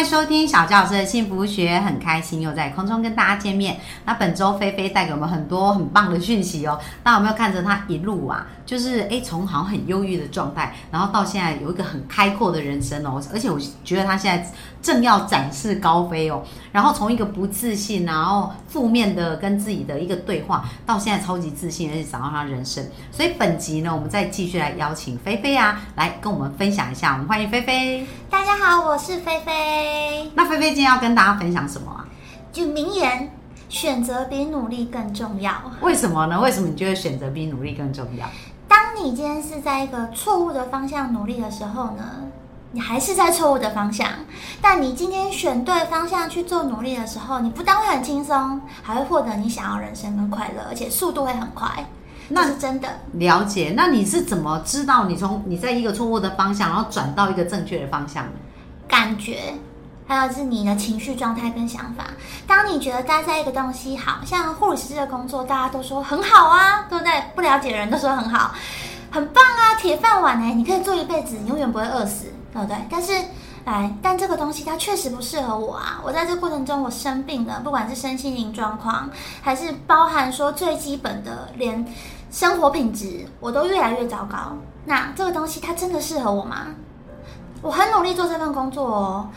迎收听小教老师的幸福学，很开心又在空中跟大家见面。那本周菲菲带给我们很多很棒的讯息哦，那有没有看着她一路啊？就是诶，从好像很忧郁的状态，然后到现在有一个很开阔的人生哦，而且我觉得她现在正要展翅高飞哦。然后从一个不自信，然后负面的跟自己的一个对话，到现在超级自信，而且找到她人生。所以本集呢，我们再继续来邀请菲菲啊，来跟我们分享一下。我们欢迎菲菲。大家好，我是菲菲。那菲菲今天要跟大家分享什么啊？就名言，选择比努力更重要。为什么呢？为什么你觉得选择比努力更重要？当你今天是在一个错误的方向努力的时候呢，你还是在错误的方向。但你今天选对方向去做努力的时候，你不但会很轻松，还会获得你想要人生跟快乐，而且速度会很快。那是真的。了解。那你是怎么知道你从你在一个错误的方向，然后转到一个正确的方向呢？感觉。还有是你的情绪状态跟想法。当你觉得待在一个东西，好像护士师的工作，大家都说很好啊，对不对？不了解的人都说很好，很棒啊，铁饭碗哎，你可以做一辈子，你永远不会饿死，对不对？但是，来，但这个东西它确实不适合我啊。我在这过程中我生病了，不管是身心灵状况，还是包含说最基本的连生活品质，我都越来越糟糕。那这个东西它真的适合我吗？我很努力做这份工作哦。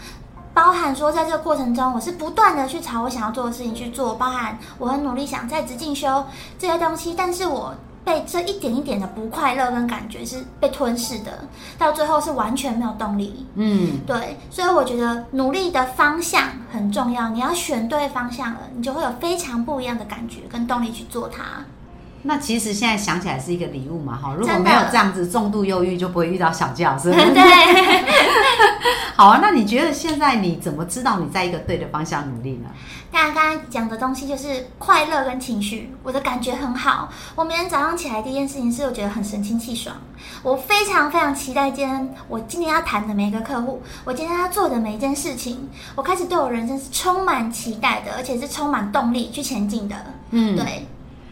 包含说，在这个过程中，我是不断的去朝我想要做的事情去做。包含我很努力想在职进修这些东西，但是我被这一点一点的不快乐跟感觉是被吞噬的，到最后是完全没有动力。嗯，对，所以我觉得努力的方向很重要。你要选对方向了，你就会有非常不一样的感觉跟动力去做它。那其实现在想起来是一个礼物嘛，哈！如果没有这样子重度忧郁，就不会遇到小教师。对，好啊。那你觉得现在你怎么知道你在一个对的方向努力呢？刚刚刚才讲的东西就是快乐跟情绪，我的感觉很好。我每天早上起来第一件事情是，我觉得很神清气爽。我非常非常期待今天我今天要谈的每一个客户，我今天要做的每一件事情，我开始对我人生是充满期待的，而且是充满动力去前进的。嗯，对。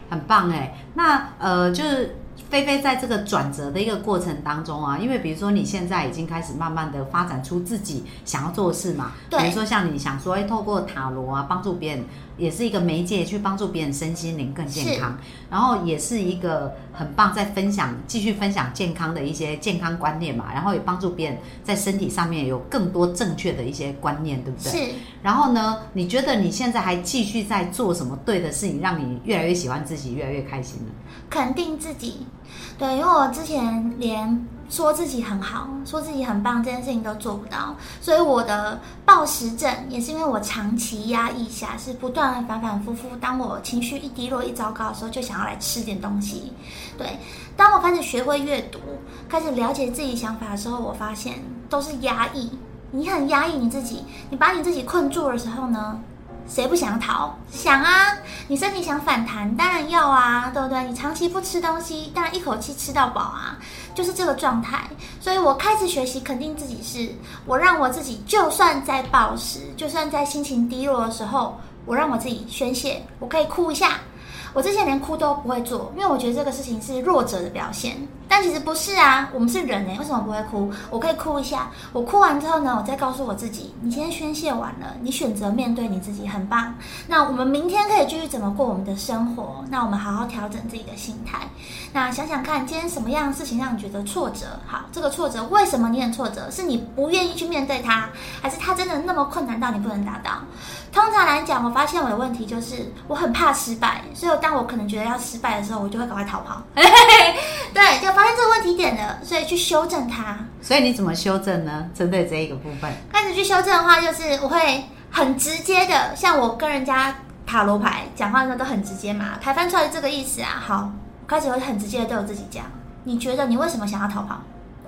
很棒哎，那呃，就是菲菲在这个转折的一个过程当中啊，因为比如说你现在已经开始慢慢的发展出自己想要做的事嘛，比如说像你想说，哎，透过塔罗啊，帮助别人。也是一个媒介，去帮助别人身心灵更健康，然后也是一个很棒，在分享继续分享健康的一些健康观念嘛，然后也帮助别人在身体上面有更多正确的一些观念，对不对？是。然后呢，你觉得你现在还继续在做什么对的事情，让你越来越喜欢自己，越来越开心呢？肯定自己，对，因为我之前连。说自己很好，说自己很棒，这件事情都做不到，所以我的暴食症也是因为我长期压抑下，是不断的反反复复。当我情绪一低落、一糟糕的时候，就想要来吃点东西。对，当我开始学会阅读，开始了解自己想法的时候，我发现都是压抑。你很压抑你自己，你把你自己困住的时候呢？谁不想逃？想啊！你身体想反弹，当然要啊，对不对？你长期不吃东西，当然一口气吃到饱啊，就是这个状态。所以我开始学习，肯定自己是我让我自己，就算在暴食，就算在心情低落的时候，我让我自己宣泄，我可以哭一下。我之前连哭都不会做，因为我觉得这个事情是弱者的表现。但其实不是啊，我们是人哎，为什么不会哭？我可以哭一下，我哭完之后呢，我再告诉我自己，你今天宣泄完了，你选择面对你自己，很棒。那我们明天可以继续怎么过我们的生活？那我们好好调整自己的心态。那想想看，今天什么样的事情让你觉得挫折？好，这个挫折为什么你很挫折？是你不愿意去面对它，还是它真的那么困难到你不能达到？通常来讲，我发现我的问题就是我很怕失败，所以当我可能觉得要失败的时候，我就会赶快逃跑。对，就发现这个问题点了，所以去修正它。所以你怎么修正呢？针对这一个部分，开始去修正的话，就是我会很直接的，像我跟人家塔罗牌讲话的时候都很直接嘛，牌翻出来这个意思啊。好，开始会很直接的对我自己讲，你觉得你为什么想要逃跑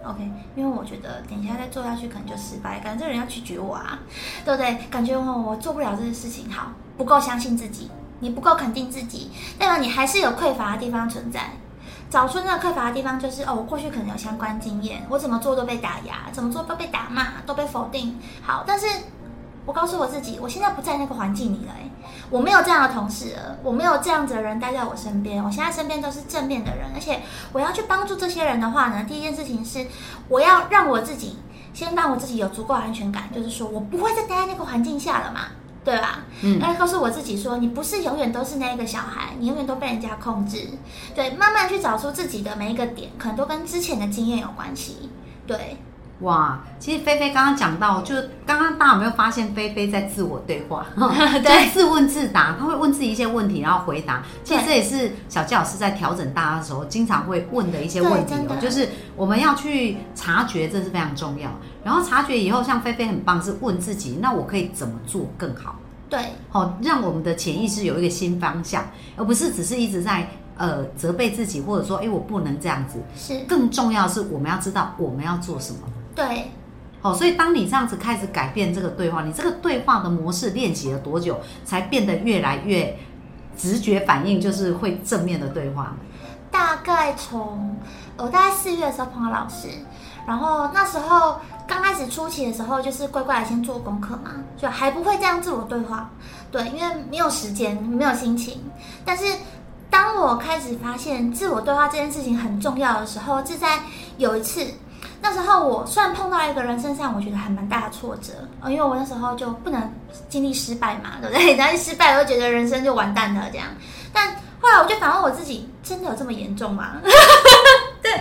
？OK，因为我觉得等一下再做下去可能就失败，感觉这人要拒绝我啊，对不对？感觉我我做不了这些事情，好，不够相信自己，你不够肯定自己，代表你还是有匮乏的地方存在。找出那个匮乏的地方，就是哦，我过去可能有相关经验，我怎么做都被打压，怎么做都被打骂，都被否定。好，但是我告诉我自己，我现在不在那个环境里了，我没有这样的同事了，我没有这样子的人待在我身边，我现在身边都是正面的人，而且我要去帮助这些人的话呢，第一件事情是我要让我自己先让我自己有足够安全感，就是说我不会再待在那个环境下了嘛。对吧？嗯，要告诉我自己说，你不是永远都是那个小孩，你永远都被人家控制。对，慢慢去找出自己的每一个点，可能都跟之前的经验有关系。对，哇，其实菲菲刚刚讲到，就刚刚大家有没有发现菲菲在自我对话，对，自问自答，他会问自己一些问题，然后回答。其实这也是小纪老师在调整大家的时候，经常会问的一些问题哦，就是我们要去察觉，这是非常重要。然后察觉以后，像菲菲很棒，是问自己，那我可以怎么做更好？对，好，让我们的潜意识有一个新方向，而不是只是一直在呃责备自己，或者说，哎，我不能这样子。是，更重要是我们要知道我们要做什么。对，哦，所以当你这样子开始改变这个对话，你这个对话的模式练习了多久，才变得越来越直觉反应，就是会正面的对话？大概从我大概四月的时候碰到老师。然后那时候刚开始初期的时候，就是乖乖的先做功课嘛，就还不会这样自我对话，对，因为没有时间，没有心情。但是当我开始发现自我对话这件事情很重要的时候，是在有一次，那时候我虽然碰到一个人身上，我觉得还蛮大的挫折，哦，因为我那时候就不能经历失败嘛，对不对？然后失败，我就觉得人生就完蛋了这样。但后来我就反问我自己，真的有这么严重吗？对。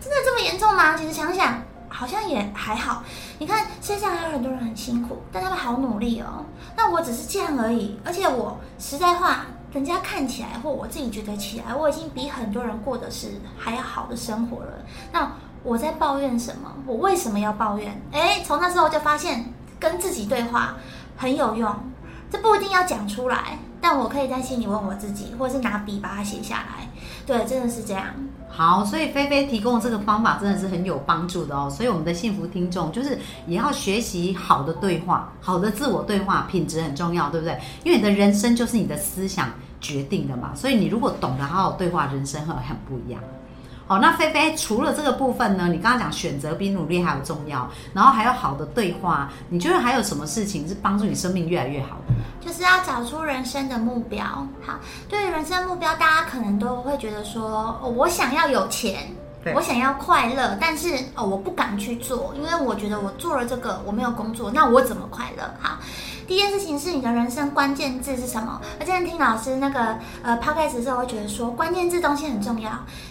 真的这么严重吗？其实想想，好像也还好。你看，世界上还有很多人很辛苦，但他们好努力哦。那我只是这样而已。而且我实在话，人家看起来或我自己觉得起来，我已经比很多人过的是还要好的生活了。那我在抱怨什么？我为什么要抱怨？哎，从那时候就发现跟自己对话很有用。这不一定要讲出来，但我可以在心里问我自己，或者是拿笔把它写下来。对，真的是这样。好，所以菲菲提供这个方法真的是很有帮助的哦。所以我们的幸福听众就是也要学习好的对话，好的自我对话品质很重要，对不对？因为你的人生就是你的思想决定的嘛。所以你如果懂得好好对话，人生会很不一样。好，那菲菲除了这个部分呢？你刚刚讲选择比努力还要重要，然后还有好的对话，你觉得还有什么事情是帮助你生命越来越好的？就是要找出人生的目标。好，对于人生目标，大家可能都会觉得说，我想要有钱，我想要快乐，但是哦，我不敢去做，因为我觉得我做了这个，我没有工作，那我怎么快乐？好。第一件事情是你的人生关键字是什么？我之前听老师那个呃 podcast 的时候，会觉得说关键字东西很重要。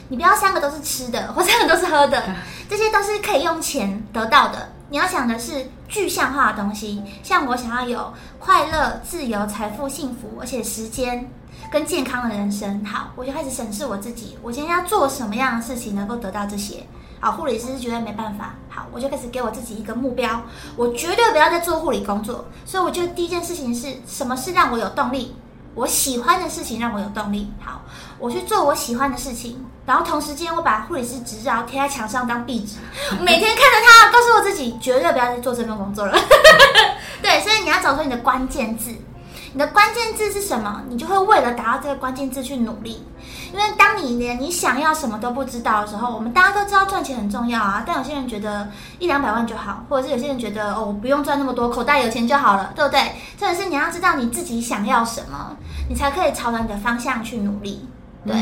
你不要三个都是吃的，或三个都是喝的，这些都是可以用钱得到的。你要想的是具象化的东西，像我想要有快乐、自由、财富、幸福，而且时间跟健康的人生。好，我就开始审视我自己，我今天要做什么样的事情能够得到这些。好，护理师是绝对没办法。好，我就开始给我自己一个目标，我绝对不要再做护理工作。所以我觉得第一件事情是什么是让我有动力？我喜欢的事情让我有动力。好，我去做我喜欢的事情，然后同时间我把护理师执照贴在墙上当壁纸，每天看着它，告诉我自己绝对不要再做这份工作了。对，所以你要找出你的关键字。你的关键字是什么？你就会为了达到这个关键字去努力。因为当你连你想要什么都不知道的时候，我们大家都知道赚钱很重要啊。但有些人觉得一两百万就好，或者是有些人觉得哦，我不用赚那么多，口袋有钱就好了，对不对？真的是你要知道你自己想要什么，你才可以朝着你的方向去努力。对。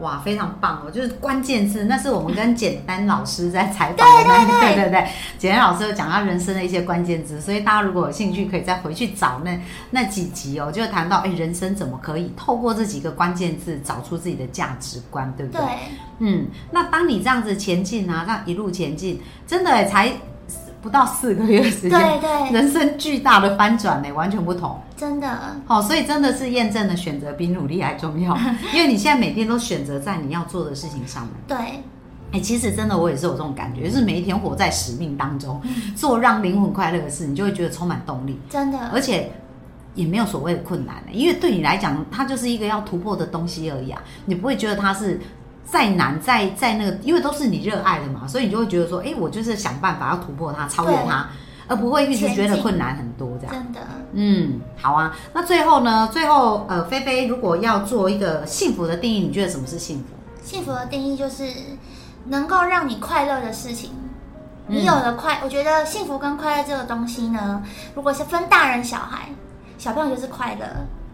哇，非常棒哦！就是关键字，那是我们跟简单老师在采访的那对对对，简单老师有讲他人生的一些关键字，所以大家如果有兴趣，可以再回去找那那几集哦，就谈到哎，人生怎么可以透过这几个关键字找出自己的价值观，对不对？对，嗯，那当你这样子前进啊，这样一路前进，真的才。不到四个月时间，对对，人生巨大的翻转呢，完全不同，真的。好，所以真的是验证了选择比努力还重要，因为你现在每天都选择在你要做的事情上面。对，哎，其实真的我也是有这种感觉，就是每一天活在使命当中，做让灵魂快乐的事，你就会觉得充满动力。真的，而且也没有所谓的困难，因为对你来讲，它就是一个要突破的东西而已啊，你不会觉得它是。再难，再再那个，因为都是你热爱的嘛，所以你就会觉得说，哎，我就是想办法要突破它，超越它，而不会一直觉得困难很多这样。真的，嗯，好啊。那最后呢？最后，呃，菲菲如果要做一个幸福的定义，你觉得什么是幸福？幸福的定义就是能够让你快乐的事情。嗯你有了快，我觉得幸福跟快乐这个东西呢，如果是分大人小孩，小朋友就是快乐，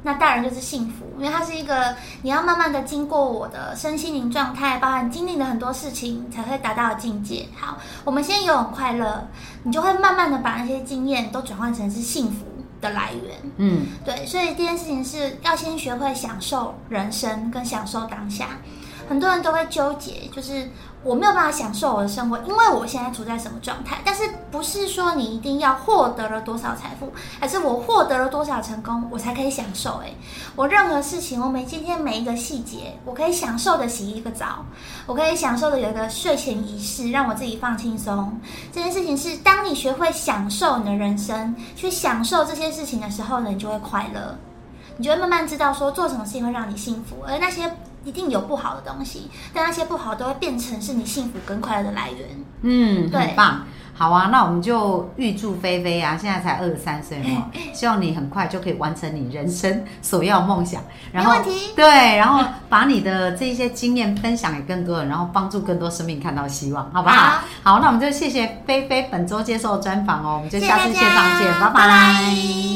那大人就是幸福，因为它是一个你要慢慢的经过我的身心灵状态，包含经历的很多事情才会达到的境界。好，我们先有很快乐，你就会慢慢的把那些经验都转换成是幸福的来源。嗯对，所以这件事情是要先学会享受人生跟享受当下。很多人都会纠结，就是我没有办法享受我的生活，因为我现在处在什么状态。但是不是说你一定要获得了多少财富，还是我获得了多少成功，我才可以享受？诶，我任何事情，我每今天每一个细节，我可以享受的洗一个澡，我可以享受的有一个睡前仪式，让我自己放轻松。这件事情是，当你学会享受你的人生，去享受这些事情的时候呢，你就会快乐。你就会慢慢知道说做什么事情会让你幸福，而那些一定有不好的东西，但那些不好都会变成是你幸福跟快乐的来源。嗯，对很棒。好啊，那我们就预祝菲菲啊，现在才二十三岁嘛，希望你很快就可以完成你人生所要梦想。然后没问题对，然后把你的这些经验分享给更多人，然后帮助更多生命看到希望，好不好？好好，那我们就谢谢菲菲本周接受专访哦，我们就下次线上见，拜拜拜